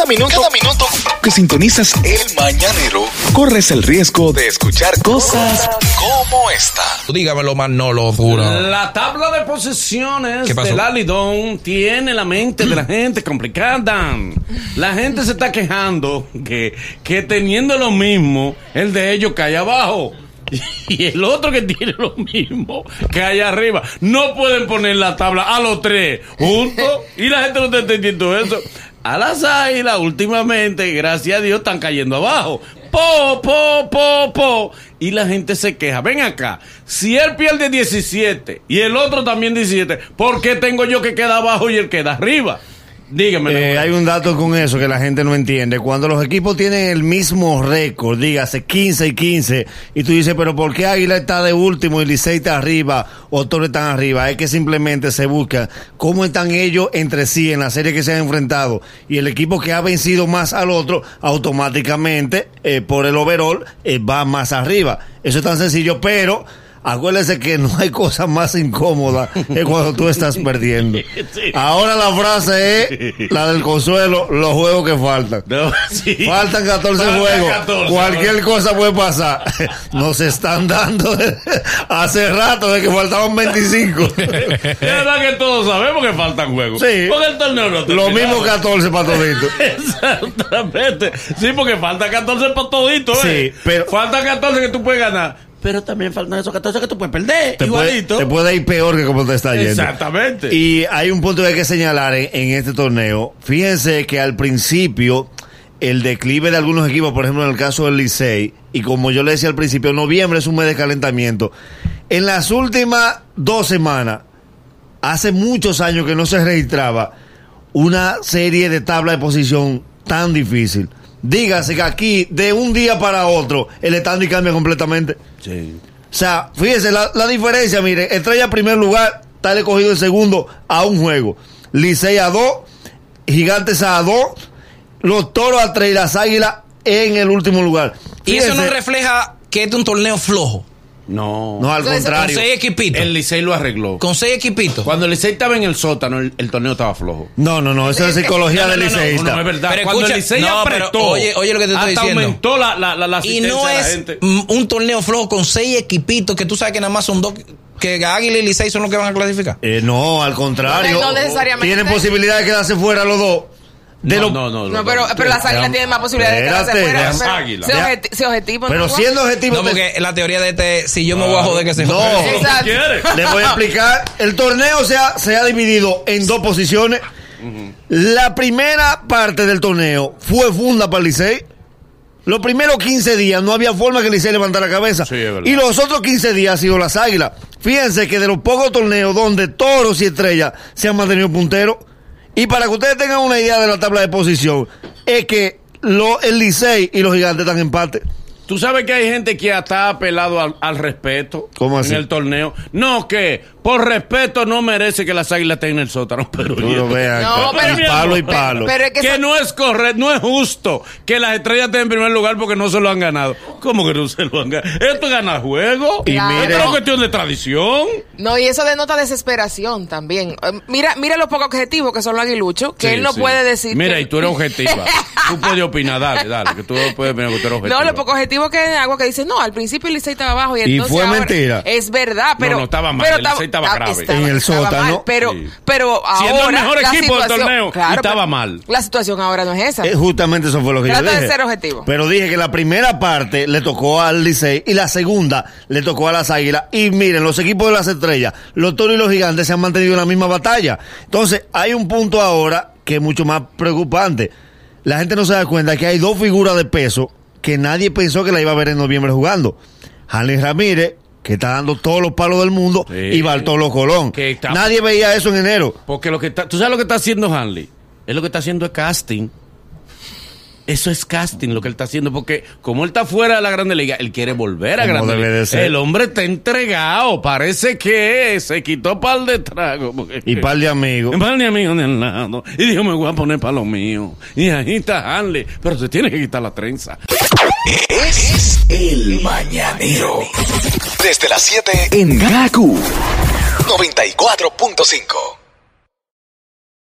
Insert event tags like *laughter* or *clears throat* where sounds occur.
Cada minuto, cada minuto que sintonizas el mañanero, corres el riesgo de escuchar cosas como esta. Dígamelo, Manolo, duro. La tabla de posesiones ¿Qué pasó? del Alidón tiene la mente de la *clears throat* gente complicada. La gente se está quejando que, que teniendo lo mismo, el de ellos cae abajo. *laughs* Y el otro que tiene lo mismo cae arriba. No pueden poner la tabla a los tres juntos. Y la gente no está entendiendo eso. A las águilas, últimamente, gracias a Dios, están cayendo abajo. Po, po, po, po. Y la gente se queja. Ven acá. Si él pierde 17 y el otro también 17, ¿por qué tengo yo que queda abajo y él queda arriba? Dígame. Eh, hay un dato con eso que la gente no entiende. Cuando los equipos tienen el mismo récord, dígase 15 y 15, y tú dices, pero ¿por qué Águila está de último y Licey está arriba o Toro están arriba? Es que simplemente se busca cómo están ellos entre sí en la serie que se han enfrentado. Y el equipo que ha vencido más al otro, automáticamente, eh, por el overall, eh, va más arriba. Eso es tan sencillo, pero... Acuérdese que no hay cosa más incómoda que cuando tú estás perdiendo. Sí. Ahora la frase es la del consuelo, los juegos que faltan. No, sí. Faltan 14 Faltan juegos. 14, Cualquier ¿no? cosa puede pasar. Nos están dando hace rato de que faltaban 25. Es *laughs* verdad que todos sabemos que faltan juegos. Sí. Porque el torneo no Lo mismo 14 para todito. *laughs* Exactamente. Sí, porque falta 14 para todito, ¿eh? Sí, pero- Falta 14 que tú puedes ganar. Pero también faltan esos 14 que tú puedes perder. Te puede, igualito. te puede ir peor que como te está yendo. Exactamente. Y hay un punto que hay que señalar en, en este torneo. Fíjense que al principio el declive de algunos equipos, por ejemplo en el caso del Licey, y como yo le decía al principio, noviembre es un mes de calentamiento. En las últimas dos semanas, hace muchos años que no se registraba una serie de tabla de posición tan difícil. Dígase que aquí, de un día para otro, el estándar cambia completamente. Sí. O sea, fíjese la, la diferencia, mire, Estrella primer lugar, tal escogido el segundo a un juego. Licey a dos, Gigantes a dos, los Toros a tres y las Águilas en el último lugar. Y eso no refleja que este es un torneo flojo. No. No, al Entonces, Con contrario. seis equipitos. El Licey lo arregló. Con seis equipitos. Cuando el Licey estaba en el sótano, el, el torneo estaba flojo. No, no, no, eso es *laughs* psicología No, no, del no, no, liceísta. no, es verdad. Pero Cuando escucha- el Licey no, pero apretó, oye- oye lo que te estoy hasta diciendo. aumentó la, la, la, la Y asistencia no de la es gente. un torneo flojo con seis equipitos que tú sabes que nada más son dos. Que Águila y Licey son los que van a clasificar. Eh, no, al contrario. No necesariamente. Tienen posibilidad de quedarse fuera los dos. De no, los- no, no, No, pero, pero las águilas tienen más posibilidades de quedarse espérate, fuera. déjame- pero Águila. ese Ya. objeti- ese objetivo Pero no siendo objetivo. No, te- porque la teoría de este, si yo me voy a joder, que se No. Le voy a explicar. El torneo se ha, se ha dividido en dos posiciones. La primera parte del torneo fue funda para el Licey. Los primeros 15 días no había forma que el Licey levantara la cabeza. Sí, es verdad. y los otros 15 días ha sido las águilas. Fíjense que de los pocos torneos donde toros y estrellas se han mantenido punteros. Y para que ustedes tengan una idea de la tabla de posición, es que lo- el Licey y los gigantes están en empate. Tú sabes que hay gente que está apelado al, al respeto ¿Cómo así? en el torneo. No, que por respeto no merece que las águilas estén en el sótano. *laughs* Pero, Tú lo veas. No, pero- y palo y palo. Pero es que, no es correcto, no es justo que las estrellas estén en primer lugar porque no se lo han ganado. ¿Cómo que no se lo han ganado? Esto es ganar juego. Y Claro. mire- Esto es una cuestión de tradición. No, y eso denota desesperación también. Eh, Mira, mira los pocos objetivos que son los aguiluchos, que Sí, él no sí. puede decir. Mira, que- y tú eres objetiva. *laughs* tú puedes opinar, dale, dale, que tú puedes opinar que tú eres objetiva. No, los pocos objetivos que hago que dicen, no, al principio el Licey estaba abajo y Y entonces fue ahora- mentira. Es verdad, pero... no, estaba mal, pero el Licey estaba grave. En el sótano. mal, pero, Sí. pero ahora... Siendo el mejor la equipo del situación- torneo, y estaba mal. La situación ahora no es esa. Eh, justamente eso fue lo que Trata yo de dije. ser objetivo. Pero dije que la primera parte le tocó al Licey y la segunda le tocó a las Águilas. Y miren, los equipos de las estrellas, los toros y los gigantes se han mantenido en la misma batalla. Entonces, hay un punto ahora que es mucho más preocupante. La gente no se da cuenta que hay dos figuras de peso que nadie pensó que la iba a ver en noviembre jugando. Hanley Ramírez, que está dando todos los palos del mundo, Sí. y Bartolo Colón. Que está- Nadie veía eso en enero. Porque lo que está, tú sabes lo que está haciendo Hanley. Él lo que está haciendo es casting. Eso es casting lo que él está haciendo, porque como él está fuera de la Grande Liga, él quiere volver a Grande debe Liga. de ser. El hombre está entregado, parece que se quitó par de trago. porque- Y par de amigos. Par de amigos de al lado. Y dijo, me voy a poner para lo mío. Y ahí está Hanley, pero se tiene que quitar la trenza. Es el mañanero. Desde las 7 en Gaku 94.5.